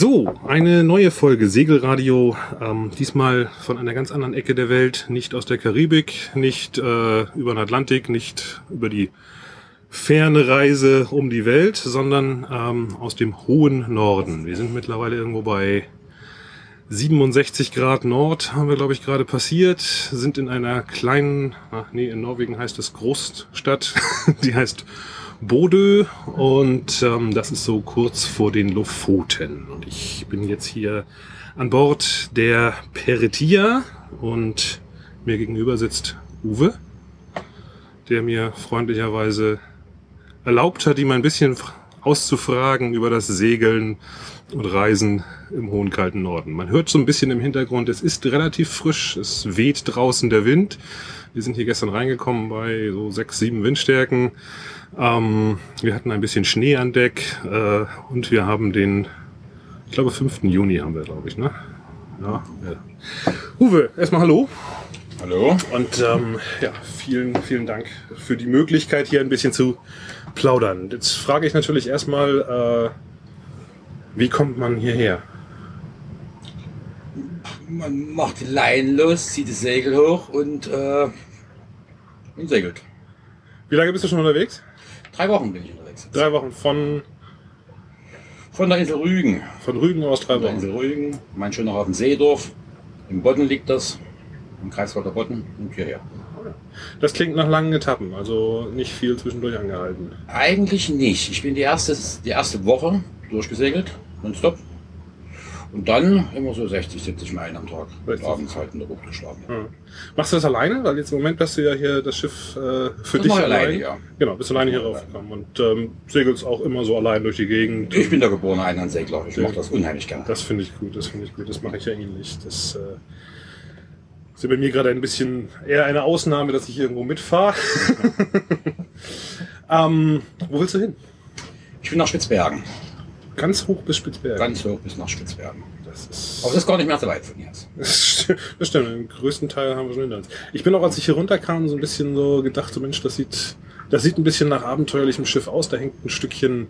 So, eine neue Folge Segelradio. Ähm, diesmal von einer ganz anderen Ecke der Welt, nicht aus der Karibik, nicht äh, über den Atlantik, nicht über die ferne Reise um die Welt, sondern ähm, aus dem hohen Norden. Wir sind mittlerweile irgendwo bei 67 Grad Nord, haben wir glaube ich gerade passiert, sind in einer kleinen, ach nee, in Norwegen heißt es Großstadt, die heißt Bodø und ähm, das ist so kurz vor den Lofoten. Und ich bin jetzt hier an Bord der Peretia und mir gegenüber sitzt Uwe, der mir freundlicherweise erlaubt hat, ihm ein bisschen auszufragen über das Segeln und Reisen im hohen kalten Norden. Man hört so ein bisschen im Hintergrund, es ist relativ frisch, es weht draußen der Wind. Wir sind hier gestern reingekommen bei so sechs, sieben Windstärken. Ähm, wir hatten ein bisschen Schnee an Deck äh, und wir haben den, ich glaube, 5. Juni haben wir, glaube ich, ne? Ja, ja. Uwe, erstmal hallo. Hallo. Und ähm, ja, vielen, vielen Dank für die Möglichkeit, hier ein bisschen zu plaudern. Jetzt frage ich natürlich erstmal, äh, wie kommt man hierher? Man macht die Leinen los, zieht das Segel hoch und, äh, und segelt. Wie lange bist du schon unterwegs? Drei Wochen bin ich unterwegs. Drei Wochen von, Von der Insel Rügen. von Rügen aus drei Von der Wochen. Insel Rügen, mein schöner Hafen Seedorf. Im Bodden liegt das, im Kreiswalder Bodden und hierher. Das klingt nach langen Etappen, also nicht viel zwischendurch angehalten. Eigentlich nicht. Ich bin die erste, die erste Woche durchgesegelt, nonstop. Und dann immer so 60, 70 Meilen am Tag. 60. Und abends halt in der Bucht geschlafen. Ja. Machst du das alleine? Weil jetzt im Moment hast du ja hier das Schiff äh, für Das dich mach ich allein. alleine, ja. Genau, bist alleine hier raufgekommen und ähm, segelst auch immer so allein durch die Gegend. Ich bin der geborene Einlandsegler. Ich Sehr mache das unheimlich gerne. Das finde ich gut, das finde ich gut. Das mache ich ja ähnlich. Das äh, ist ja bei mir gerade ein bisschen eher eine Ausnahme, dass ich irgendwo mitfahre. ähm, wo willst du hin? Ich bin nach Spitzbergen. Ganz hoch bis Spitzbergen. Ganz hoch bis nach Spitzbergen. Das ist, Aber das ist gar nicht mehr so weit von hier aus. das stimmt. Den größten Teil haben wir schon hinter uns. Ich bin auch, als ich hier runterkam, so ein bisschen so gedacht, so Mensch, das sieht, das sieht ein bisschen nach abenteuerlichem Schiff aus. Da hängt ein Stückchen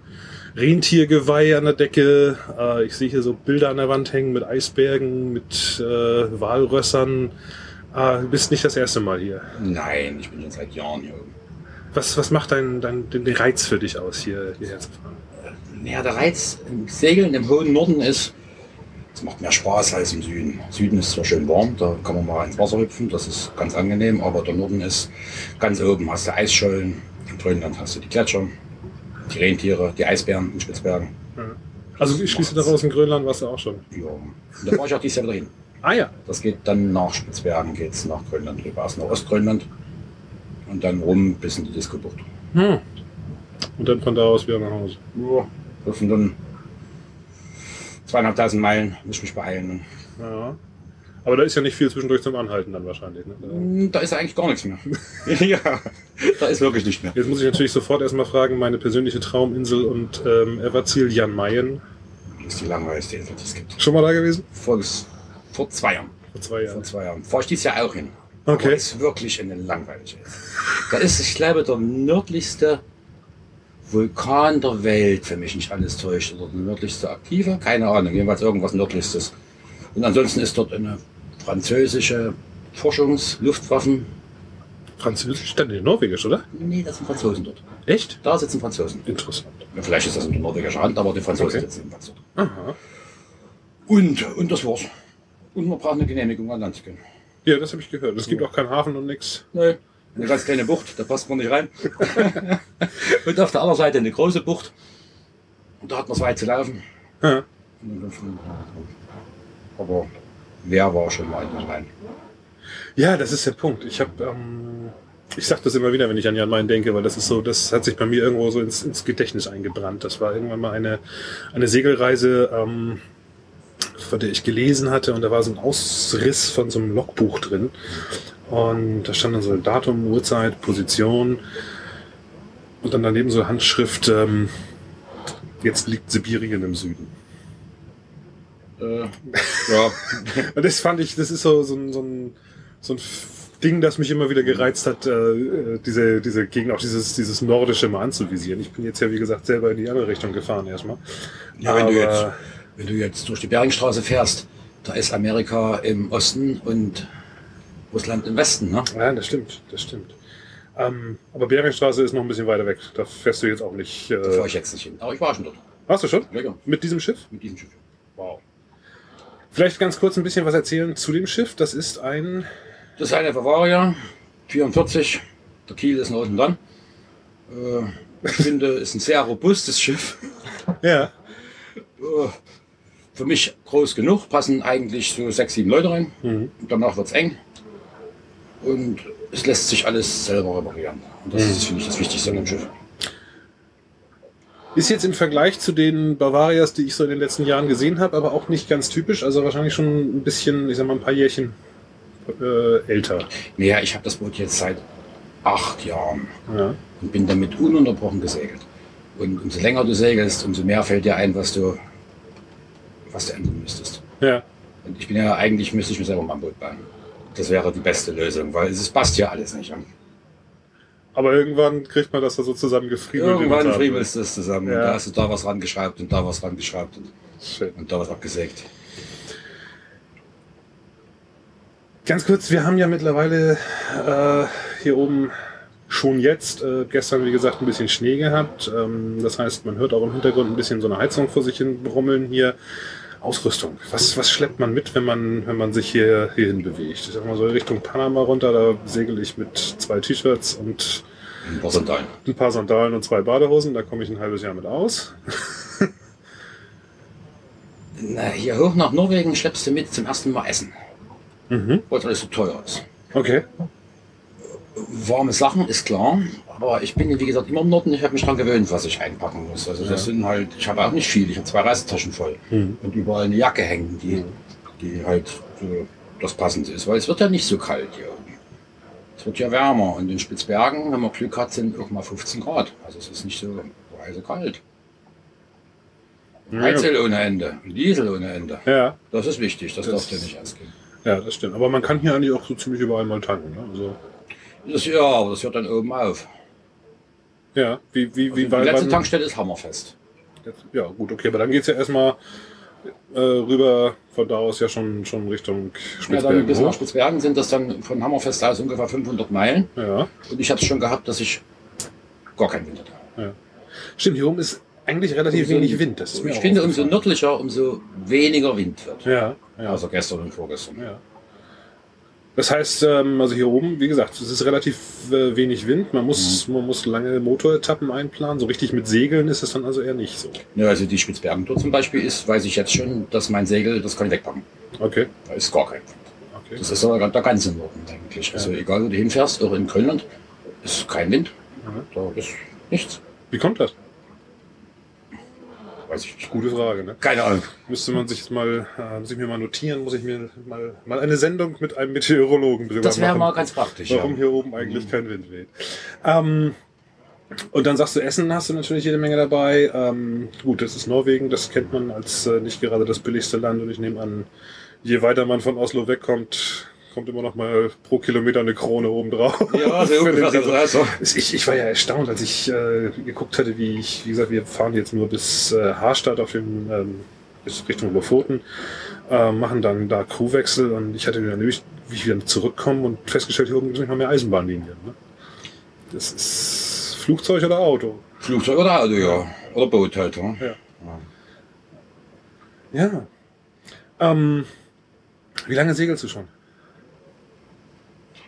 Rentiergeweih an der Decke. Äh, ich sehe hier so Bilder an der Wand hängen mit Eisbergen, mit äh, Walrössern. Äh, du bist nicht das erste Mal hier. Nein, ich bin schon seit Jahren hier. Was, was macht dein, dein, den Reiz für dich aus, hier, hierher zu fahren? Ja, der Reiz im Segeln im hohen Norden ist, es macht mehr Spaß als im Süden. Süden ist zwar schön warm, da kann man mal ins Wasser hüpfen, das ist ganz angenehm, aber der Norden ist ganz oben. Hast du Eisschollen, in Grönland hast du die Gletscher, die Rentiere, die Eisbären in Spitzbergen. Also ich schließe daraus, in Grönland warst du auch schon. Ja. Und da fahre ich auch dieses Jahr wieder hin. Ah ja, Das geht dann nach Spitzbergen, geht's nach Grönland rüber, erst nach Ostgrönland und dann rum bis in die Disco-Bucht. hm. Und dann von da aus wieder nach Hause. Ja, sind dann zweieinhalbtausend Meilen, muss ich mich beeilen. Ja. Aber da ist ja nicht viel zwischendurch zum Anhalten dann wahrscheinlich. Ne? Da- Hm, Da ist eigentlich gar nichts mehr. ja, da ist wirklich nicht mehr. Jetzt muss ich natürlich sofort erstmal fragen, meine persönliche Trauminsel und ähm, Everziel Jan Mayen. Das ist die langweiligste Insel, die es gibt. Schon mal da gewesen? Vor, vor zwei Jahren. Vor zwei Vor Jahren. zwei Jahren. Fahre ich dieses Jahr auch hin. Okay. Aber ist wirklich eine langweilige Insel. Da ist, ich glaube, der nördlichste Vulkan der Welt, für mich nicht alles täuscht. Oder der nördlichste aktive, keine Ahnung, jedenfalls irgendwas nördlichstes. Und ansonsten ist dort eine französische Forschungs-Luftwaffen. Französisch, dann nee, Norwegisch, oder? Nee, das sind Franzosen dort. Echt? Da sitzen Franzosen. Interessant. Ja, Vielleicht ist das unter norwegischer Hand, aber die Franzosen Okay. sitzen jedenfalls dort. Aha. Und, und das war's. Und man braucht eine Genehmigung an Land zu gehen. Ja, das habe ich gehört. Es gibt auch keinen Hafen und nix. Nee. Eine ganz kleine Bucht, da passt man nicht rein. und auf der anderen Seite eine große Bucht. Und da hat man es weit zu laufen. Ja. Aber wer war schon mal in der Rhein? Ja, das ist der Punkt. Ich habe, ähm, ich sage das immer wieder, wenn ich an Jan Mayen denke, weil das ist so, das hat sich bei mir irgendwo so ins, ins Gedächtnis eingebrannt. Das war irgendwann mal eine, eine Segelreise, ähm, von der ich gelesen hatte und da war so ein Ausriss von so einem Logbuch drin. Und da stand dann so Datum, Uhrzeit, Position und dann daneben so Handschrift, ähm, jetzt liegt Sibirien im Süden. Äh, ja. Und das fand ich, das ist so, so, ein, so, ein, so ein Ding, das mich immer wieder gereizt hat, äh, diese, diese Gegend, auch dieses, dieses Nordische mal anzuvisieren. Ich bin jetzt ja, wie gesagt, selber in die andere Richtung gefahren erstmal. Ja, wenn du jetzt Wenn du jetzt durch die Beringstraße fährst, da ist Amerika im Osten und Russland im Westen. Ne? Ja, das stimmt, das stimmt. Ähm, aber Beringstraße ist noch ein bisschen weiter weg. Da fährst du jetzt auch nicht. Da fahre Äh, ich jetzt nicht hin. Aber ich war schon dort. hast du schon? Ja, ja. Mit diesem Schiff? Mit diesem Schiff. Wow. Vielleicht ganz kurz ein bisschen was erzählen zu dem Schiff. Das ist ein. Das ist eine Bavaria, 44. Der Kiel ist noch unten dran. Äh, ich finde, ist ein sehr robustes Schiff. Ja. Äh, für mich groß genug, passen eigentlich so sechs, sieben Leute rein. Mhm. Danach wird es eng. Und es lässt sich alles selber reparieren. Und das ist, finde ich, das Wichtigste an dem Schiff. Ist jetzt im Vergleich zu den Bavarias, die ich so in den letzten Jahren gesehen habe, aber auch nicht ganz typisch. Also wahrscheinlich schon ein bisschen, ich sag mal, ein paar Jährchen äh, älter. Naja, ich habe das Boot jetzt seit acht Jahren Ja. und bin damit ununterbrochen gesegelt. Und umso länger du segelst, umso mehr fällt dir ein, was du, was du ändern müsstest. Ja. Und ich bin ja eigentlich, müsste ich mir selber mal ein Boot bauen. Das wäre die beste Lösung, weil es passt ja alles nicht. Aber irgendwann kriegt man das da so zusammengefriemelt. wie man's Irgendwann friebelst du es zusammen. Ja. Und da hast du da was rangeschraubt und da was rangeschraubt und, Schön. und da was abgesägt. Ganz kurz, wir haben ja mittlerweile äh, hier oben schon jetzt, äh, gestern wie gesagt, ein bisschen Schnee gehabt. Ähm, das heißt, man hört auch im Hintergrund ein bisschen so eine Heizung vor sich hin brummeln hier. Ausrüstung. Was, was schleppt man mit, wenn man, wenn man sich hier hierhin bewegt? Ich sag mal so Richtung Panama runter, da segel ich mit zwei T-Shirts und Ein paar Sandalen. ein paar Sandalen und zwei Badehosen. Da komme ich ein halbes Jahr mit aus. Na, hier hoch nach Norwegen schleppst du mit zum ersten Mal Essen, Mhm. weil es alles so teuer ist. Okay. Warme Sachen ist klar, aber ich bin, wie gesagt, immer im Norden. Ich habe mich daran gewöhnt, was ich einpacken muss. Also das Ja. sind halt, ich habe auch nicht viel. Ich habe zwei Reisetaschen voll Mhm. und überall eine Jacke hängen, die, die halt so das Passende ist, weil es wird ja nicht so kalt hier. Es wird ja wärmer und in Spitzbergen, wenn man Glück hat, sind auch mal 15 Grad. Also es ist nicht so so kalt. Heizöl ohne Ende, Diesel ohne Ende. Ja, Das ist wichtig, das, Das- darf dir nicht ausgehen. ja, das stimmt. Aber man kann hier eigentlich auch so ziemlich überall mal tanken. Ne? Also, Das, ja, aber das hört dann oben auf. Ja, wie, wie, wie die weit letzte Tankstelle ist hammerfest. Jetzt, ja, gut, okay, aber dann geht's ja erstmal äh, rüber von da aus ja schon, schon Richtung Ja, dann Spitzbergen. bis nach. Spitzbergen sind das dann von Hammerfest aus ungefähr 500 Meilen. Ja, Und ich hatte es schon gehabt, dass ich gar keinen Wind hatte. ja. Stimmt, hier oben ist eigentlich relativ Umso- wenig Wind. Das ist mir ich finde, umso nördlicher, umso weniger Wind wird. Ja, ja. Also gestern und vorgestern. ja. Das heißt, ähm, also hier oben, wie gesagt, es ist relativ äh, wenig Wind. Man muss, Mhm. man muss lange Motoretappen einplanen. So richtig mit Segeln ist es dann also eher nicht so. Ja, also die Spitzbergen dort zum Beispiel ist, weiß ich jetzt schon, dass mein Segel, das kann ich wegpacken. Okay, Da ist gar kein Wind. okay. Das ist aber der ganze Norden eigentlich. Also egal, wo du hinfährst, auch in Grönland, ist kein Wind. Mhm. Da ist nichts. Wie kommt das? Nicht. Gute Frage, ne? Keine Ahnung. Müsste man sich jetzt mal, äh, muss ich mir mal notieren, muss ich mir mal, mal eine Sendung mit einem Meteorologen drüber Das wäre machen. mal ganz praktisch. warum ja. hier oben eigentlich kein Wind weht. Ähm, und dann sagst du, Essen hast du natürlich jede Menge dabei. Ähm, gut, das ist Norwegen, das kennt man als äh, nicht gerade das billigste Land und ich nehme an, je weiter man von Oslo wegkommt, kommt immer noch mal pro Kilometer eine Krone oben drauf. Ja. Diesel. Also, Ich, ich war ja erstaunt, als ich äh, geguckt hatte, wie ich, wie gesagt, wir fahren jetzt nur bis äh, Harstadt auf dem ähm, bis Richtung Lofoten, äh, machen dann da Crewwechsel und ich hatte dann nämlich, wie ich wieder zurückkomme und festgestellt, hier oben gibt es nicht mal mehr Eisenbahnlinien. Ne? Das ist Flugzeug oder Auto. Flugzeug oder Auto, ja. Oder Boot halt. Ja. Ja. Ja. Ähm, wie lange segelst du schon?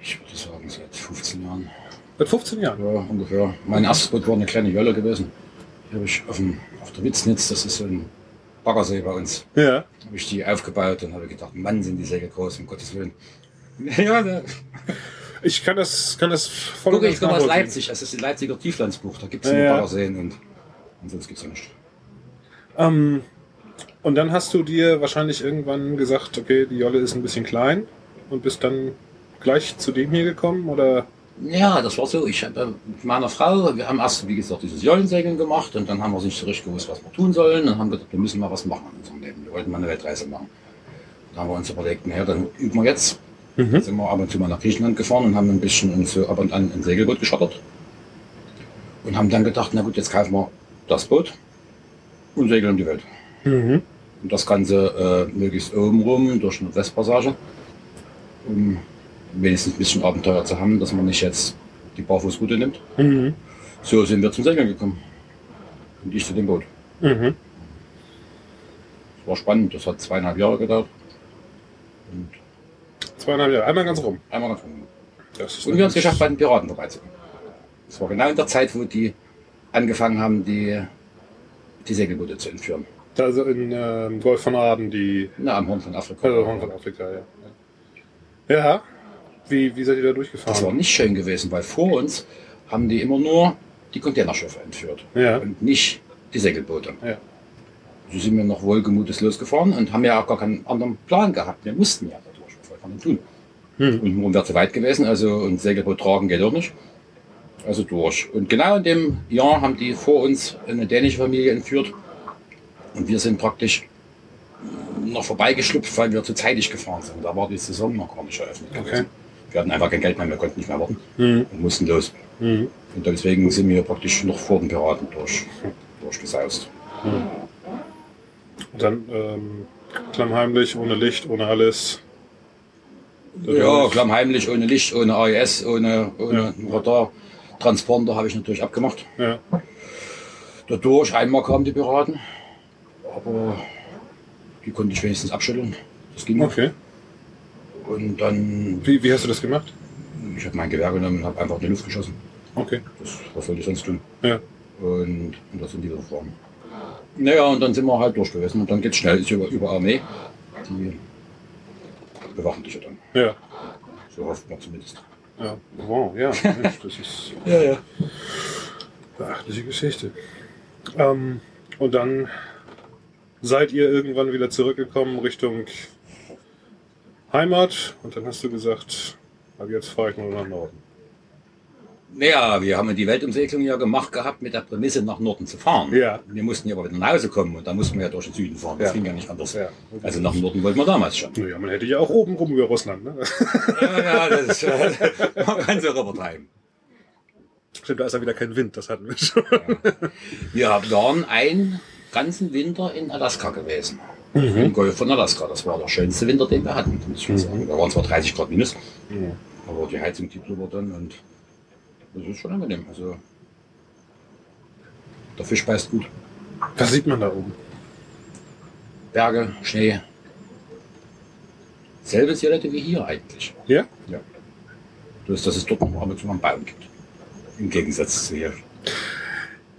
Ich würde sagen, seit 15 Jahren. Seit 15 Jahren. Ja, ungefähr. Mein erstes Boot war eine kleine Jolle gewesen. Die habe ich auf, dem, auf der Witznitz, das ist so ein Baggersee bei uns, Ja. habe ich die aufgebaut und habe gedacht, Mann, sind die Segel groß, um Gottes Willen. Ja, da, Ich kann das, kann das voll guck, ich komme aus. Leipzig, das ist die Leipziger Tieflandsbucht, da gibt es Ja, nur ja. Baggerseen und, und sonst gibt es ja nichts. Ähm, und dann hast du dir wahrscheinlich irgendwann gesagt, okay, die Jolle ist ein bisschen klein und bist dann gleich zu dem hier gekommen oder? Ja, das war so. Ich habe mit meiner Frau, wir haben erst, wie gesagt, dieses Jollensegeln gemacht und dann haben wir nicht so richtig gewusst, was wir tun sollen. Und haben gesagt, wir müssen mal was machen in unserem Leben. Wir wollten mal eine Weltreise machen. Dann haben wir uns überlegt, naja, dann üben wir jetzt. Mhm. Dann sind wir ab und zu mal nach Griechenland gefahren und haben ein bisschen uns so ab und an ein Segelboot geschottert. Und haben dann gedacht, na gut, jetzt kaufen wir das Boot und segeln um die Welt. Mhm. Und das Ganze äh, möglichst oben rum durch eine Westpassage, um wenigstens ein bisschen Abenteuer zu haben, dass man nicht jetzt die Barfußroute nimmt. Mhm. So sind wir zum Segeln gekommen. Und ich zu dem Boot. Mhm. Das war spannend, das hat zweieinhalb Jahre gedauert. Und Zweieinhalb Jahre, einmal ganz rum. einmal ganz rum. Das ist Und wir haben es geschafft, bei den Piraten vorbeizukommen. Das war genau in der Zeit, wo die angefangen haben, die, die Segelboote zu entführen. Also in ähm, Golf von Aden, die Na, am Horn von Afrika. also Horn von Afrika, ja. Ja. Wie, wie seid ihr da durchgefahren? Das war nicht schön gewesen, weil vor uns haben die immer nur die Containerschiffe entführt Ja. und nicht die Segelboote. Ja. So sind wir noch wohlgemutes losgefahren und haben ja auch gar keinen anderen Plan gehabt. Wir mussten ja da durch. Was wollen wir tun? Hm. Und nun wäre zu weit gewesen, also und Segelboot tragen geht auch nicht. Also durch. Und genau in dem Jahr haben die vor uns eine dänische Familie entführt. Und wir sind praktisch noch vorbeigeschlüpft, weil wir zu zeitig gefahren sind. Da war die Saison noch gar nicht eröffnet Okay. gewesen. Wir hatten einfach kein Geld mehr, wir konnten nicht mehr warten Mhm. und mussten los. Mhm. Und deswegen sind wir praktisch noch vor den Piraten durch, durchgesaust. Und dann ähm, klammheimlich, ohne Licht, ohne alles. Ja, klammheimlich, ohne Licht, ohne AES, ohne, ohne Ja. Radar. Transponder habe ich natürlich abgemacht. Ja. Dadurch, einmal kamen die Piraten, aber die konnte ich wenigstens abschütteln. Das ging noch. Und dann, Wie, wie hast du das gemacht? ich habe mein Gewehr genommen und habe einfach in die Luft geschossen. Okay. Das, was soll ich sonst tun? Ja. Und, und da sind die gefahren. Naja, und dann sind wir halt durch gewesen. Und dann geht's schnell, ist über, über Armee. Die bewachen dich ja dann. Ja. So hofft man zumindest. Ja. Wow, ja. Mensch, das ist Ja, ja. beachtliche Geschichte. Ähm, und dann seid ihr irgendwann wieder zurückgekommen Richtung Heimat und dann hast du gesagt, ab jetzt fahre ich nur nach Norden. Naja, wir haben die Weltumsegelung ja gemacht gehabt mit der Prämisse, nach Norden zu fahren. Ja. Wir mussten ja aber wieder nach Hause kommen und da mussten wir ja durch den Süden fahren. Das Ja. ging ja nicht anders. Ja. Also nach Norden wollten wir damals schon. Naja, man hätte ja auch oben rum über Russland, ne? ja, ja, das ist, äh, man kann so übertreiben. Stimmt, da ist ja wieder kein Wind, das hatten wir schon. Wir waren einen ganzen Winter in Alaska gewesen. Im Golf von Alaska. Das war der schönste Winter, den wir hatten, muss ich mal sagen. Da waren zwar 30 Grad minus, Mhm. aber die Heizung die blubbert dann und das ist schon angenehm. Also der Fisch beißt gut. Was sieht man da oben? Berge, Schnee. Selbe Silhouette wie hier eigentlich. Ja? Ja. Bloß, dass es dort noch ab und zu mal einen Baum gibt. Im Gegensatz zu hier.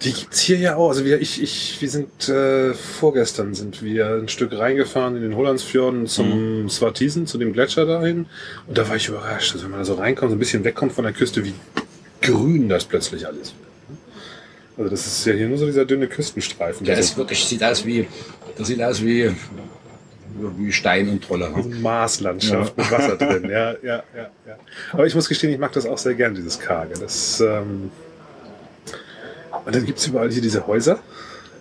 Die gibt's hier ja auch. Also wir, ich, ich, wir sind äh, vorgestern sind wir ein Stück reingefahren in den Hollandsfjorden zum Swartisen, zu dem Gletscher dahin. Und da war ich überrascht, also wenn man da so reinkommt, so ein bisschen wegkommt von der Küste, wie grün das plötzlich alles wird. Also das ist ja hier nur so dieser dünne Küstenstreifen. Der ist wirklich, sieht aus wie, das sieht aus wie, wie Stein und Trolle. so eine Marslandschaft mit Wasser drin. Ja, ja, ja, ja. Aber ich muss gestehen, ich mag das auch sehr gern, dieses Karge. Das, ähm und dann gibt's überall hier diese Häuser,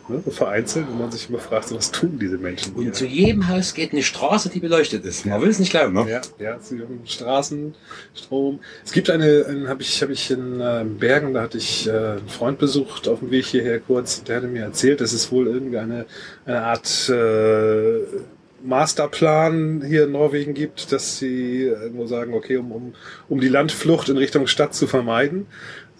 ne, vereinzelt, wo man sich immer fragt, so, was tun diese Menschen hier? Und zu jedem Haus geht eine Straße, die beleuchtet ist. Man will es nicht glauben, ne? Ja, ja, haben Straßen, Strom. Es gibt eine, habe ich, habe ich in äh, Bergen, da hatte ich äh, einen Freund besucht auf dem Weg hierher kurz. Der hatte mir erzählt, dass es wohl irgendeine eine Art äh, Masterplan hier in Norwegen gibt, dass sie irgendwo sagen, okay, um, um, um die Landflucht in Richtung Stadt zu vermeiden,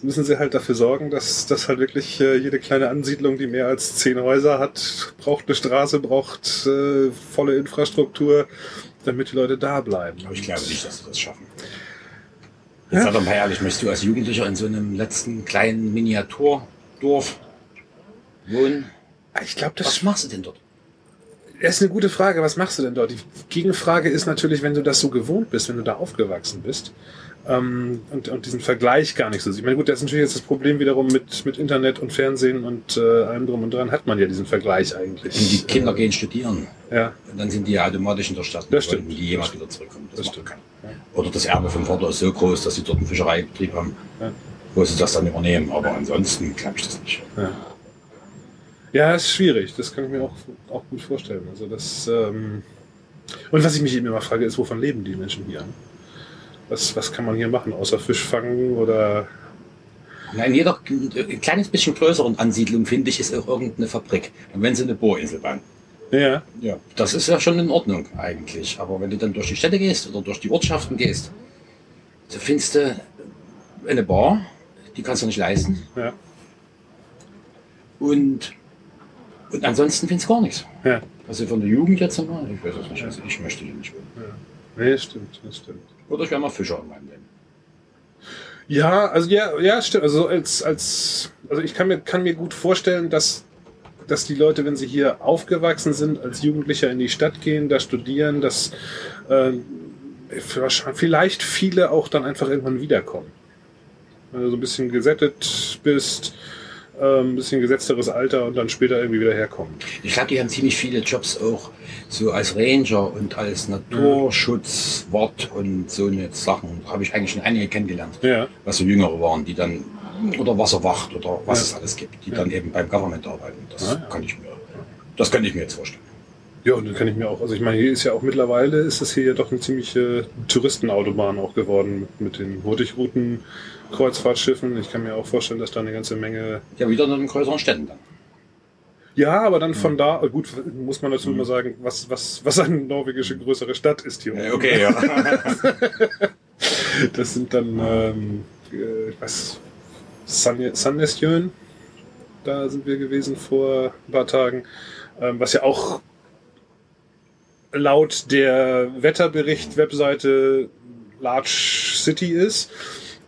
müssen sie halt dafür sorgen, dass, dass halt wirklich äh, jede kleine Ansiedlung, die mehr als zehn Häuser hat, braucht eine Straße, braucht äh, volle Infrastruktur, damit die Leute da bleiben. Aber ich glaube nicht, dass sie das schaffen. Jetzt sag doch mal ehrlich, möchtest du als Jugendlicher in so einem letzten kleinen Miniaturdorf wohnen? Ich glaube, das Was machst du denn dort? Das ist eine gute Frage. Was machst du denn dort? Die Gegenfrage ist natürlich, wenn du das so gewohnt bist, wenn du da aufgewachsen bist ähm, und, und diesen Vergleich gar nicht so. Ich meine, gut, das ist natürlich jetzt das Problem wiederum mit, mit Internet und Fernsehen und äh, allem drum und dran hat man ja diesen Vergleich eigentlich. Und die Kinder Äh, gehen studieren. Ja, dann sind die ja automatisch in der Stadt. Das stimmt. Wenn die jemals wieder zurückkommen. Das, Das stimmt. keiner. Oder das Erbe vom Vater ist so groß, dass sie dort einen Fischereibetrieb haben, Ja. wo sie das dann übernehmen. Aber ansonsten glaube ich das nicht. ja. Ja, ist schwierig. Das kann ich mir auch, auch gut vorstellen. Also das ähm und was ich mich eben immer frage, ist, wovon leben die Menschen hier? Was, was kann man hier machen, außer Fisch fangen oder Na, in jeder ein kleines bisschen größeren Ansiedlung, finde ich, ist auch irgendeine Fabrik. Und wenn sie eine Bohrinsel bauen. Ja. Ja, das ist ja schon in Ordnung eigentlich. Aber wenn du dann durch die Städte gehst oder durch die Ortschaften gehst, so findest du eine Bar, die kannst du nicht leisten. Ja. Und, und ansonsten findest du gar nichts. Ja. Also von der Jugend jetzt einmal, ich weiß es nicht. Also ich möchte hier nicht wohnen. Nee, stimmt, das stimmt. Oder ich wäre mal Fischer in meinem Leben. Ja, also ja, ja, stimmt. Also als, als, also ich kann mir, kann mir gut vorstellen, dass, dass die Leute, wenn sie hier aufgewachsen sind, als Jugendlicher in die Stadt gehen, da studieren, dass äh, vielleicht viele auch dann einfach irgendwann wiederkommen. Wenn du so ein bisschen gesättet bist, ein bisschen gesetzteres Alter und dann später irgendwie wieder herkommen. Ich glaube, die haben ziemlich viele Jobs auch so als Ranger und als Naturschutzwart und so eine Sachen. Da habe ich eigentlich schon einige kennengelernt, Ja. was so Jüngere waren, die dann oder Wasserwacht oder was Ja. es alles gibt, die dann eben beim Government arbeiten. Das Ah, ja. kann ich mir, das könnte ich mir jetzt vorstellen. Ja, und dann kann ich mir auch, also ich meine, hier ist ja auch mittlerweile, ist es hier ja doch eine ziemliche Touristenautobahn auch geworden mit, mit den Hurtigruten, Kreuzfahrtschiffen. Ich kann mir auch vorstellen, dass da eine ganze Menge. Ja, wieder in den größeren Städten dann. Ja, aber dann von da, gut, muss man dazu immer sagen, was, was, was eine norwegische größere Stadt ist hier. Okay, ja. Das sind dann, ähm, äh, was, San- Sandnestjön, da sind wir gewesen vor ein paar Tagen, ähm, was ja auch laut der Wetterbericht-Webseite Large City ist,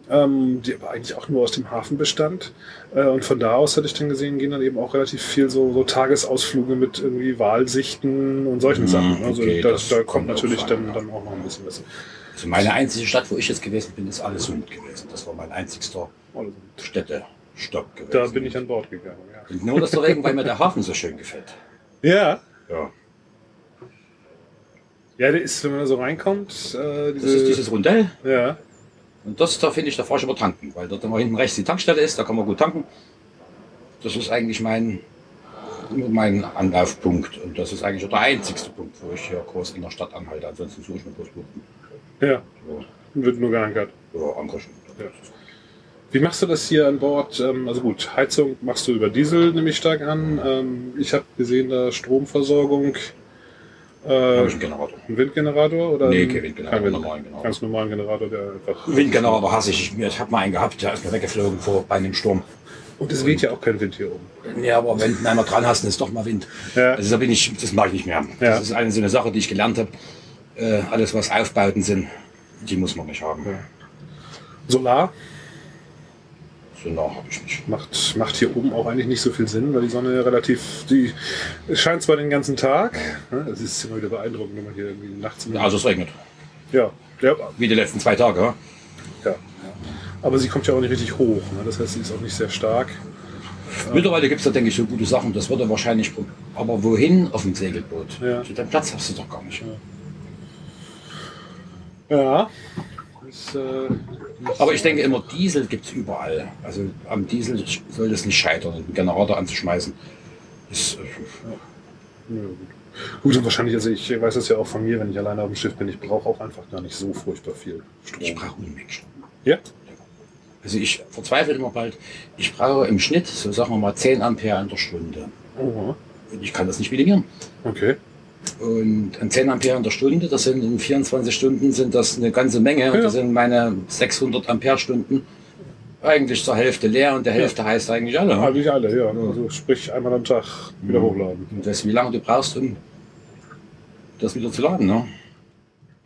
ähm, die aber eigentlich auch nur aus dem Hafen bestand. Äh, und von da aus hatte ich dann gesehen, gehen dann eben auch relativ viel so, so Tagesausflüge mit irgendwie Wahlsichten und solchen Mhm, Sachen. Also okay, da, das da kommt kommt natürlich dann, dann auch noch ein bisschen was. Also meine einzige Stadt, wo ich jetzt gewesen bin, ist Allesund gewesen. Das war mein einzigster Städtestopp gewesen. Da bin ich an Bord gegangen. Ja. Nur deswegen, weil mir der Hafen so schön gefällt. Ja. Ja. Ja, der ist, wenn man so reinkommt, äh, Das ist dieses Rundell. ja. Und das, da finde ich, da fahre ich immer tanken, weil dort immer hinten rechts die Tankstelle ist, da kann man gut tanken. Das ist eigentlich mein, mein Anlaufpunkt und das ist eigentlich auch der einzigste Punkt, wo ich hier groß in der Stadt anhalte. Ansonsten suche ich mir bloß Buchten. Ja, Ja, wird nur geankert. oder andere schon. Ja. Wie machst du das hier an Bord? Ähm, Also gut, Heizung machst du über Diesel, nehme ich stark an. Ähm, Ich habe gesehen, da Stromversorgung. Äh, habe ich einen Generator. ein Windgenerator oder? Nee, ein- kein Windgenerator, kein Wind- normalen Generator. Ganz normalen Generator, der einfach. Windgenerator hasse ich. Ich, ich habe mal einen gehabt, der ist mir weggeflogen vor, bei einem Sturm. Und es weht ja auch kein Wind hier oben. Ja, aber wenn du einmal dran hast, dann ist doch mal Wind. Ja. Also da bin ich, das mache ich nicht mehr. Ja. Das ist eine so eine Sache, die ich gelernt habe. Äh, alles, was Aufbauten sind, die muss man nicht haben. Ja. Solar Nah habe ich nicht. macht, macht hier oben auch eigentlich nicht so viel Sinn, weil die Sonne ja relativ. Die es scheint zwar den ganzen Tag. ne, Es ist immer wieder beeindruckend, wenn man hier irgendwie nachts. Ja, also es regnet. ja, ja, Wie die letzten zwei Tage. Ja? ja. Aber sie kommt ja auch nicht richtig hoch. Ne? Das heißt, sie ist auch nicht sehr stark. Mittlerweile gibt es da, denke ich, so gute Sachen. Das würde wahrscheinlich. Aber wohin auf dem Segelboot? Ja. Den Platz hast du doch gar nicht. Ja. Das, äh, Aber ich denke immer, Diesel gibt es überall. Also am Diesel soll es nicht scheitern, einen Generator anzuschmeißen. Ist, äh, ja, gut. gut, und wahrscheinlich, also ich weiß das ja auch von mir, wenn ich alleine auf dem Schiff bin, ich brauche auch einfach gar nicht so furchtbar viel Strom. ich brauche Unmengen Strom. ja? Also ich verzweifle immer bald. Ich brauche im Schnitt, so sagen wir mal, 10 Ampere in der Stunde. Oh, Und ich kann das nicht minimieren. okay. Und an 10 Ampere in der Stunde, das sind in 24 Stunden sind das eine ganze Menge. Und Ja. das sind meine 600 Ampere Stunden eigentlich zur Hälfte leer und der Hälfte heißt eigentlich alle. Habe ich alle, ja. Also sprich einmal am Tag wieder Mhm. hochladen. Und das, wie lange du brauchst, um das wieder zu laden. Ne?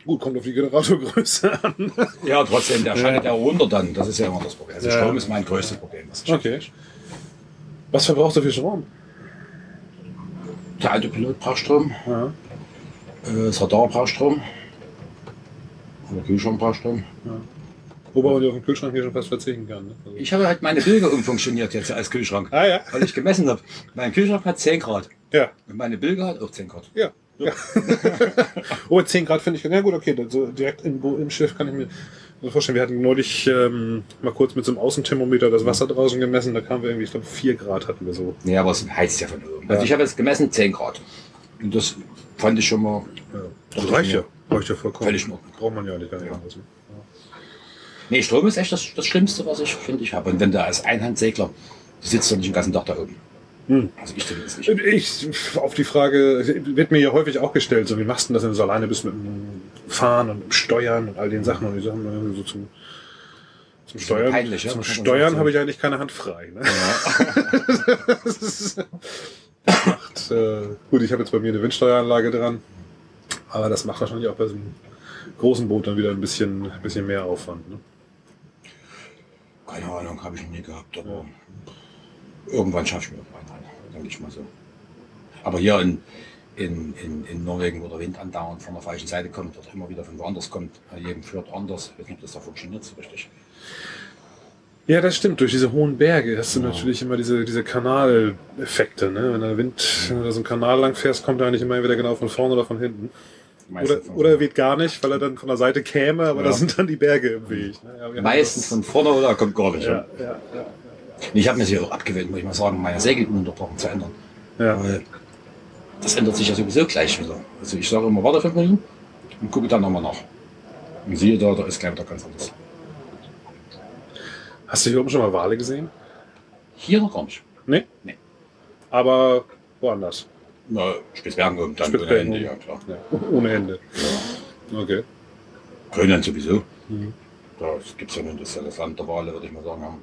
Gut, kommt auf die Generatorgröße an. Ja, trotzdem, der Ja. schaltet ja runter dann. Das ist ja immer das Problem. Also Ja. Strom ist mein größtes Problem. Okay. Was verbrauchst du für Strom? Der Autopilot braucht Strom, Ja. äh, das Radar braucht Strom, der Kühlschrank braucht Strom. Wobei man ja auf den Kühlschrank hier schon fast verzichten kann. Ne? Also. Ich habe halt meine Bilder umfunktioniert jetzt als Kühlschrank, Ah ja. weil ich gemessen habe. Mein Kühlschrank hat 10 Grad Ja. und meine Bilder hat auch 10 Grad. Ja. ja. oh, 10 Grad finde ich. Ja gut, okay. So direkt im, im Schiff kann ich mir so vorstellen. Wir hatten neulich ähm, mal kurz mit so einem Außenthermometer das Wasser draußen gemessen. Da kamen wir irgendwie, ich glaube, 4 Grad hatten wir so. Nee, aber es heizt ja von oben. Also Ja. ich habe jetzt gemessen 10 Grad. Und das fand ich schon mal Ja. Das reicht ja. Reicht ja vollkommen. völlig. Braucht man ja nicht anders. ne? Nee, Strom ist echt das, das Schlimmste, was ich finde, ich habe. Und wenn du als Einhandsegler, du sitzt doch nicht den ganzen Tag da oben. Hm. Also ich zumindest nicht. Ich, auf die Frage, wird mir ja häufig auch gestellt, so wie machst du das, wenn du so alleine bist mit dem Fahren und Steuern und all den Sachen und die Sachen äh, so zum, zum Steuern. peinlich, ja? zum Steuern habe ich eigentlich keine Hand frei. Ne? Ja. Das ist- das macht, äh, gut, ich habe jetzt bei mir eine Windsteueranlage dran, aber das macht wahrscheinlich auch bei so einem großen Boot dann wieder ein bisschen, ein bisschen mehr Aufwand. Ne? Keine Ahnung, habe ich noch nie gehabt, aber irgendwann schaffe ich mir irgendwann an, denke ich mal so. Aber hier in, in, in, in Norwegen, wo der Wind andauernd von der falschen Seite kommt, oder immer wieder von woanders kommt, bei jedem führt anders, ich weiß nicht, ob das da funktioniert so richtig. Ja, das stimmt. Durch diese hohen Berge hast du natürlich immer diese, diese Kanaleffekte. Ne? Wenn der Wind, wenn du so einen Kanal lang fährst, kommt er eigentlich immer entweder genau von vorne oder von hinten. Oder, oder er weht gar nicht, weil er dann von der Seite käme, aber Ja. da sind dann die Berge im Weg. Ne? Ja, Meistens von vorne oder kommt gar nicht. Ja, ja, ja. Ich habe mir sie auch abgewöhnt, muss ich mal sagen, meine Segelununterbrochen zu ändern. ja. Weil das ändert sich ja sowieso gleich wieder. Also ich sage immer, warte fünf Minuten und gucke dann nochmal nach. Und siehe da, da ist gleich wieder ganz anders. Hast du hier oben schon mal Wale gesehen? Hier noch gar nicht. Nee? Nee. Aber woanders. Na, Spitzbergen oben, dann ohne Ende, ja klar. Ja. Ohne Ende. Okay. Grönland sowieso. Mhm. Da gibt es ja nun das, ja das Land der Wale, würde ich mal sagen. Ja.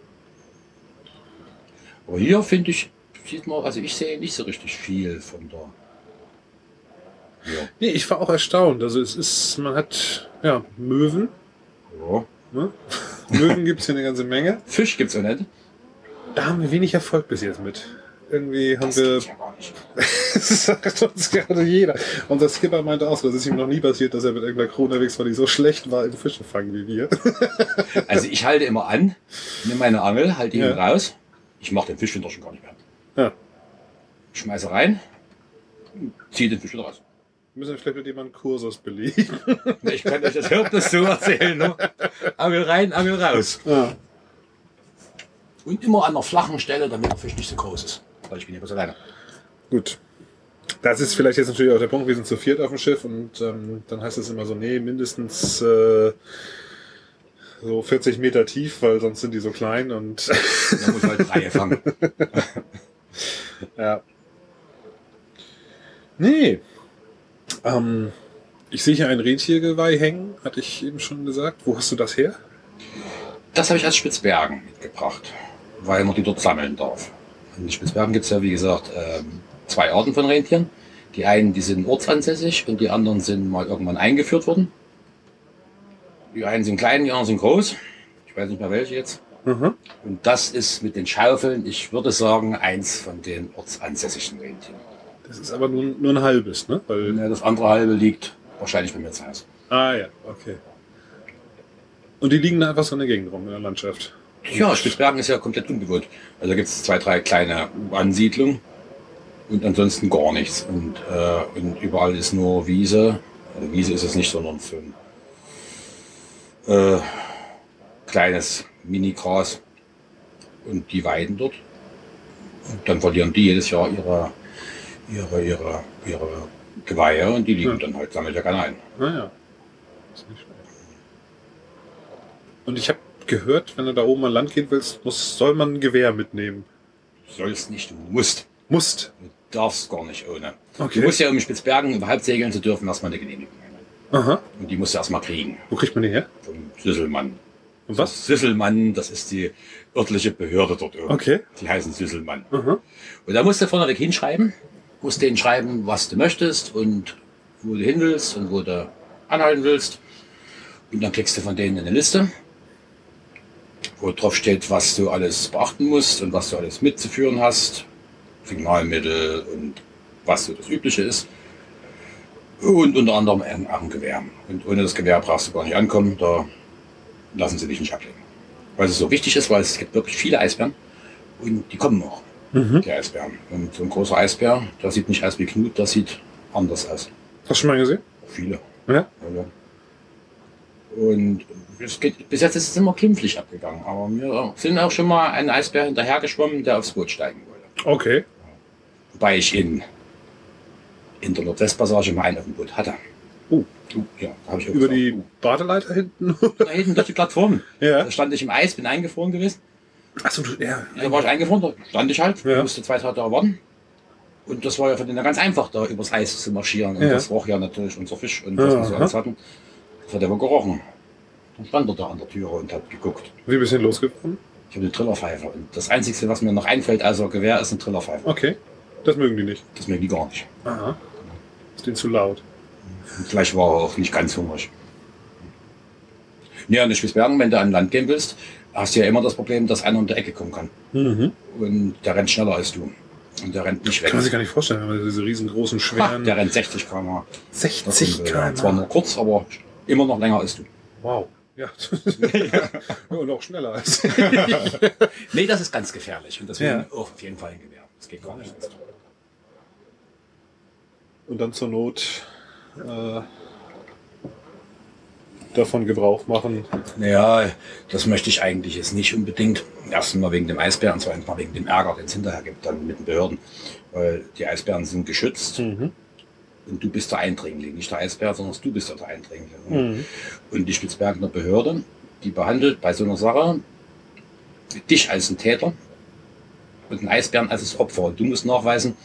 Aber hier finde ich, sieht man, also ich sehe nicht so richtig viel von da. Ja. Nee, ich war auch erstaunt. Also es ist, man hat ja Möwen. ja. Ne? Möwen gibt es hier eine ganze Menge. Fisch gibt es auch nicht. Da haben wir wenig Erfolg bis jetzt mit. Irgendwie haben Das wir gibt's ja gar nicht. Das sagt uns gerade jeder. Unser Skipper meinte auch so, das ist ihm noch nie passiert, dass er mit irgendeiner Crew unterwegs war, die so schlecht war im Fischefangen wie wir. Also ich halte immer an, nehme meine Angel, halte ihn Ja. raus. Ich mache den Fisch schon gar nicht mehr. Ja. Schmeiße rein, ziehe den Fisch wieder raus. Wir müssen vielleicht mit jemandem Kursus belegen. Ich kann euch das nicht so erzählen. Ne? Angel rein, Angel raus. Ja. Und immer an einer flachen Stelle, damit der Fisch nicht so groß ist. Weil ich bin ja bloß alleine. Gut. Das ist vielleicht jetzt natürlich auch der Punkt, wir sind zu viert auf dem Schiff und ähm, dann heißt es immer so, nee, mindestens äh, so 40 Meter tief, weil sonst sind die so klein und Da muss halt drei fangen. ja. Nee. Ähm, ich sehe hier ein Rentiergeweih hängen, hatte ich eben schon gesagt. Wo hast du das her? Das habe ich aus Spitzbergen mitgebracht, weil man die dort sammeln darf. In Spitzbergen gibt es ja, wie gesagt, ähm, zwei Arten von Rentieren. Die einen, die sind ortsansässig und die anderen sind mal irgendwann eingeführt worden. Die einen sind klein, die anderen sind groß. Ich weiß nicht mehr welche jetzt. Mhm. Und das ist mit den Schaufeln, ich würde sagen, eins von den ortsansässigen Rentieren. Das ist aber nur, nur ein halbes, ne? Weil, Ja, Das andere halbe liegt wahrscheinlich bei mir zu Hause. ah ja, okay. Und die liegen da einfach so in der Gegend rum, in der Landschaft. Ja, Spitzbergen ist ja komplett unbewohnt. Also da gibt es zwei, drei kleine Ansiedlungen und ansonsten gar nichts. Und, äh, und überall ist nur Wiese. Also Wiese ist es nicht, sondern so ein äh, kleines Mini-Gras. Und die weiden dort. Und dann verlieren die jedes Jahr ihre, ihre, ihre, ihre Geweihe und die liegen Ja. dann halt, sammelt ja keiner ein. Naja. Ist nicht schlecht. Und ich habe gehört, wenn du da oben an Land gehen willst, muss, soll man ein Gewehr mitnehmen. Du sollst nicht, du musst. Musst. Du darfst gar nicht ohne. Okay. Du musst ja, um in Spitzbergen überhaupt segeln zu dürfen, erstmal eine Genehmigung. Aha. Und die musst du erstmal kriegen. Wo kriegt man die her? Vom Süsselmann. Und was? Süsselmann, das ist die örtliche Behörde dort oben. Okay. Die heißen Süsselmann. Aha. Und da musst du vorneweg hinschreiben, musst denen schreiben, was du möchtest und wo du hin willst und wo du anhalten willst. Und dann kriegst du von denen eine Liste, wo drauf steht, was du alles beachten musst und was du alles mitzuführen hast. Signalmittel und was so das Übliche ist. Und unter anderem auch ein Gewehr. Und ohne das Gewehr brauchst du gar nicht ankommen, da lassen sie dich nicht ablegen. Weil es so wichtig ist, weil es gibt wirklich viele Eisbären und die kommen auch, Mhm. die Eisbären. Und so ein großer Eisbär, der sieht nicht aus wie Knut, der sieht anders aus. Hast du schon mal gesehen? Viele. Ja. Ja. Und es geht, bis jetzt ist es immer glimpflich abgegangen. Aber wir sind auch schon mal ein Eisbär hinterhergeschwommen, der aufs Boot steigen wollte. Okay. Wobei ich in, in der Nordwestpassage mal einen auf dem Boot hatte. Oh. Uh, ja, da habe ich auch Über gesagt, die uh. Badeleiter hinten? Da hinten durch die Plattform. ja. Da stand ich im Eis, bin eingefroren gewesen. Achso, ja. Da war ich eingefroren, da stand ich halt, Ja. musste zwei Tage da warten. Und das war ja für den ja ganz einfach, da übers Eis zu marschieren. Und Ja. das roch ja natürlich unser Fisch und was wir so alles hatten. Das hat er wohl gerochen. Dann stand er da an der Türe und hat geguckt. Wie bist du denn losgefahren? Ich habe eine Trillerpfeife. Und das Einzige, was mir noch einfällt, also Gewehr, ist eine Trillerpfeife. Okay. Das mögen die nicht. Das mögen die gar nicht. Aha. Ist denen zu laut. Und vielleicht war er auch nicht ganz hungrig. Ja, in den Spitzbergen, wenn du an Land gehen willst, hast du ja immer das Problem, dass einer um die Ecke kommen kann. Mhm. Und der rennt schneller als du. Und der rennt nicht weg. Kann man sich gar nicht vorstellen, wenn man diese riesengroßen, Ha, schweren... der rennt 60 km/h. 60 Und, äh, Zwar km. nur kurz, aber immer noch länger als du. Wow. Ja. ja, und auch schneller als. Nee, das ist ganz gefährlich. Und deswegen Ja. auf jeden Fall ein Gewehr. Das geht gar nicht. Und dann zur Not äh, davon Gebrauch machen. Naja, das möchte ich eigentlich jetzt nicht unbedingt. Erstens mal wegen dem Eisbären, zweitens mal wegen dem Ärger, den es hinterher gibt dann mit den Behörden. Weil die Eisbären sind geschützt Mhm. und du bist der Eindringling. Nicht der Eisbär, sondern du bist der Eindringling. Mhm. Und die Spitzbergener Behörde, die behandelt bei so einer Sache dich als einen Täter und den Eisbären als das Opfer. Und du musst nachweisen,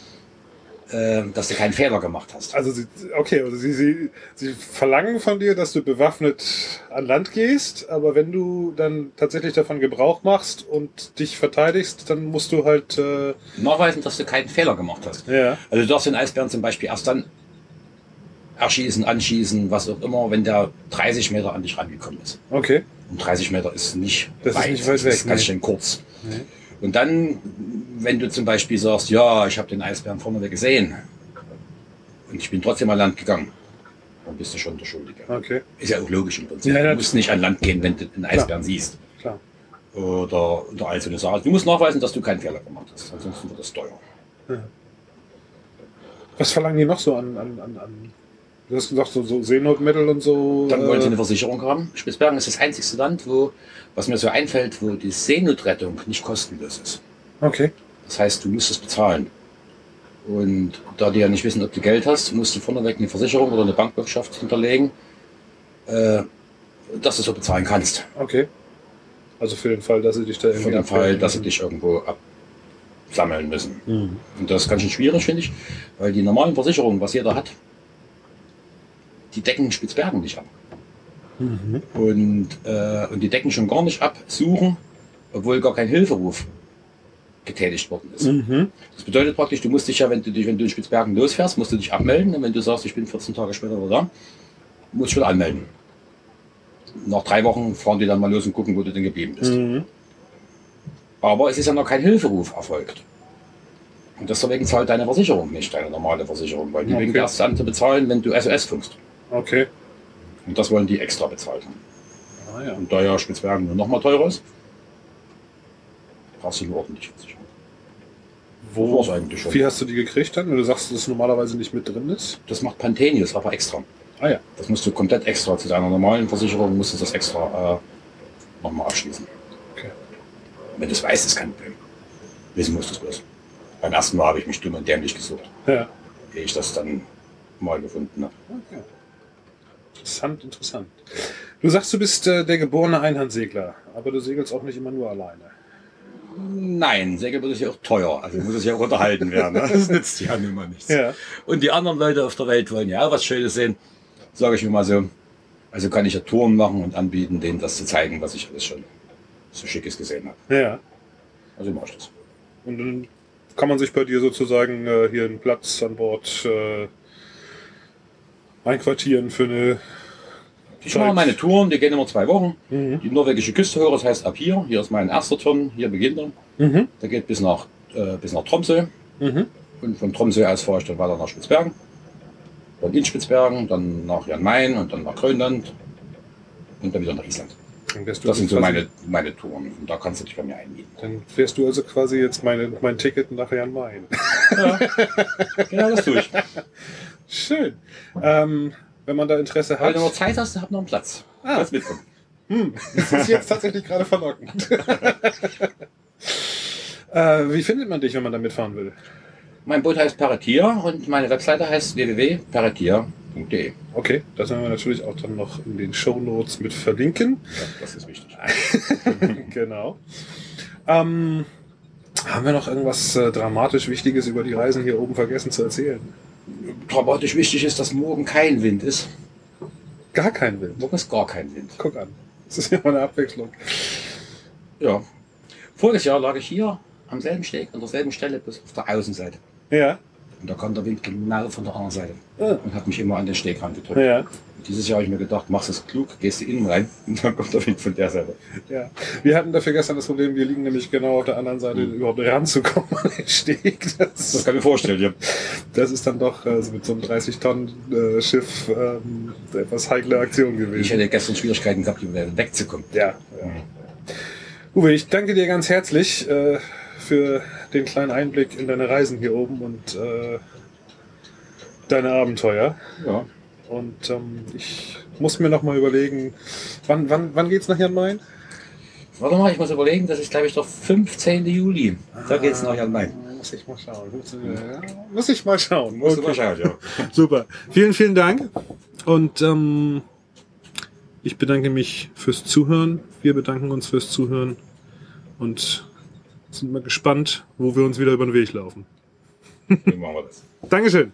dass du keinen Fehler gemacht hast. Also, sie, okay, also sie, sie, sie verlangen von dir, dass du bewaffnet an Land gehst, aber wenn du dann tatsächlich davon Gebrauch machst und dich verteidigst, dann musst du halt. Äh, Nachweisen, dass du keinen Fehler gemacht hast. ja. Also du darfst den Eisbären zum Beispiel erst dann erschießen, anschießen, was auch immer, wenn der 30 Meter an dich rangekommen ist. Okay. Und 30 Meter ist nicht Das ist nicht weit das ist weg, ganz nee. schön kurz. Nee. Und dann, wenn du zum Beispiel sagst, ja, ich habe den Eisbären vorneweg gesehen und ich bin trotzdem an Land gegangen, dann bist du schon der Schuldige. Okay. Ist ja auch logisch im Prinzip. Ja, ja. du musst nicht an Land gehen, wenn du den Eisbären siehst. Klar. Oder, oder all so eine Sache. Du musst nachweisen, dass du keinen Fehler gemacht hast. Ansonsten wird das teuer. Was verlangen die noch so an. an, an, an du hast gesagt, so, so Seenotmittel und so. Dann wollen sie äh, eine Versicherung haben. Spitzbergen ist das einzigste Land, wo, was mir so einfällt, wo die Seenotrettung nicht kostenlos ist. Okay. Das heißt, du musst es bezahlen. Und da die ja nicht wissen, ob du Geld hast, musst du vorneweg eine Versicherung oder eine Bankbürgschaft hinterlegen, äh, dass du so bezahlen kannst. Okay. Also für den Fall, dass sie dich da irgendwie Für den Fall, dass sie dich irgendwo absammeln müssen. Mhm. Und das ist ganz schön schwierig, finde ich, weil die normalen Versicherungen, was jeder hat, die decken Spitzbergen nicht ab. Mhm. Und, äh, und die decken schon gar nicht ab, suchen, obwohl gar kein Hilferuf getätigt worden ist. Mhm. Das bedeutet praktisch, du musst dich ja, wenn du dich, wenn du in Spitzbergen losfährst, musst du dich abmelden. Und wenn du sagst, ich bin 14 Tage später wieder da, musst du wieder anmelden. Nach drei Wochen fahren die dann mal los und gucken, wo du denn geblieben bist. Mhm. Aber es ist ja noch kein Hilferuf erfolgt. Und deswegen zahlt deine Versicherung nicht, deine normale Versicherung, weil die Okay. wegen erst dann zu bezahlen, wenn du SOS funkst. Okay. Und das wollen die extra bezahlt haben. Ah, ja. Und da ja Spitzbergen nur noch mal teurer ist, brauchst du eine ordentliche Versicherung. Wo, war's eigentlich schon. Wie hast du die gekriegt dann? Wenn du sagst, dass es normalerweise nicht mit drin ist? Das macht Pantenius, aber extra. Ah ja. Das musst du komplett extra zu deiner normalen Versicherung, musst du das extra äh, nochmal abschließen. Okay. Wenn du es weißt, ist kein Problem. Wissen musst du es bloß. Beim ersten Mal habe ich mich dumm und dämlich gesucht, Ja. ehe ich das dann mal gefunden habe. Okay. Interessant, interessant. Du sagst, du bist äh, der geborene Einhandsegler, aber du segelst auch nicht immer nur alleine. Nein, Segelboot ist ja auch teuer, also muss es ja auch unterhalten werden. Ne? Das nützt ja nun mal nichts. Ja. Und die anderen Leute auf der Welt wollen ja auch was Schönes sehen, sage ich mir mal so. Also kann ich ja Touren machen und anbieten, denen das zu zeigen, was ich alles schon so Schickes gesehen habe. Ja. Also mache ich das. Und dann kann man sich bei dir sozusagen äh, hier einen Platz an Bord äh, einquartieren für eine. Ich mache meine Touren, die gehen immer zwei Wochen. Mhm. Die norwegische Küste höre, das heißt ab hier. Hier ist mein erster Turn, hier beginnt er. Mhm. Der geht bis nach, äh, bis nach Tromsø. Mhm. Und von Tromsø aus fahre ich dann weiter nach Spitzbergen. Dann in Spitzbergen, dann nach Jan Mayen und dann nach Grönland. Und dann wieder nach Island. Das also sind so quasi- meine, meine Touren. Und da kannst du dich bei mir einmieten. Dann wärst du also quasi jetzt meine, mein Ticket nach Jan Mayen. Genau, das tue ich. Schön. Ähm, wenn man da Interesse Wenn hat. du noch Zeit hast, hab noch einen Platz. Ah. Kannst mitkommen. Hm, das ist jetzt tatsächlich gerade verlockend. äh, wie findet man dich, wenn man da mitfahren will? Mein Boot heißt Paratier und meine Webseite heißt www.paratier.de. Okay, das werden wir natürlich auch dann noch in den Show Notes mit verlinken. Ja, das ist wichtig. genau. Ähm, haben wir noch irgendwas äh, dramatisch Wichtiges über die Reisen hier oben vergessen zu erzählen? Dramatisch wichtig ist, dass morgen kein Wind ist. Gar kein Wind. Morgen ist gar kein Wind. Guck an. Das ist ja mal eine Abwechslung. Ja. Voriges Jahr lag ich hier am selben Steg, an derselben Stelle, bis auf der Außenseite. Ja. Und da kam der Wind genau von der anderen Seite Ah. und hat mich immer an den Steg rangedrückt. Ja. Dieses Jahr habe ich mir gedacht, machst es klug, gehst du innen rein und dann kommt der Wind von der Seite. Ja, wir hatten dafür gestern das Problem, wir liegen nämlich genau auf der anderen Seite, überhaupt ranzukommen an den Steg. Das Das, kann ich mir vorstellen, ja. das ist dann doch also mit so einem 30-Tonnen-Schiff ähm, eine etwas heikle Aktion Ich gewesen. hätte gestern Schwierigkeiten gehabt, wegzukommen. Ja, ja. Uwe, ich danke dir ganz herzlich äh, für den kleinen Einblick in deine Reisen hier oben und äh, deine Abenteuer. Ja. Und ähm, ich muss mir noch mal überlegen, wann, wann, wann geht's nach Jan Main? Warte mal, ich muss überlegen, das ist glaube ich der 15. Juli. Da geht's nach Jan Main. Muss ich mal schauen. Ja, Muss ich mal schauen. Okay. mal schauen, ja. Super. Vielen, vielen Dank. Und ähm, ich bedanke mich fürs Zuhören. Wir bedanken uns fürs Zuhören und sind mal gespannt, wo wir uns wieder über den Weg laufen. Wie machen wir das? Dankeschön.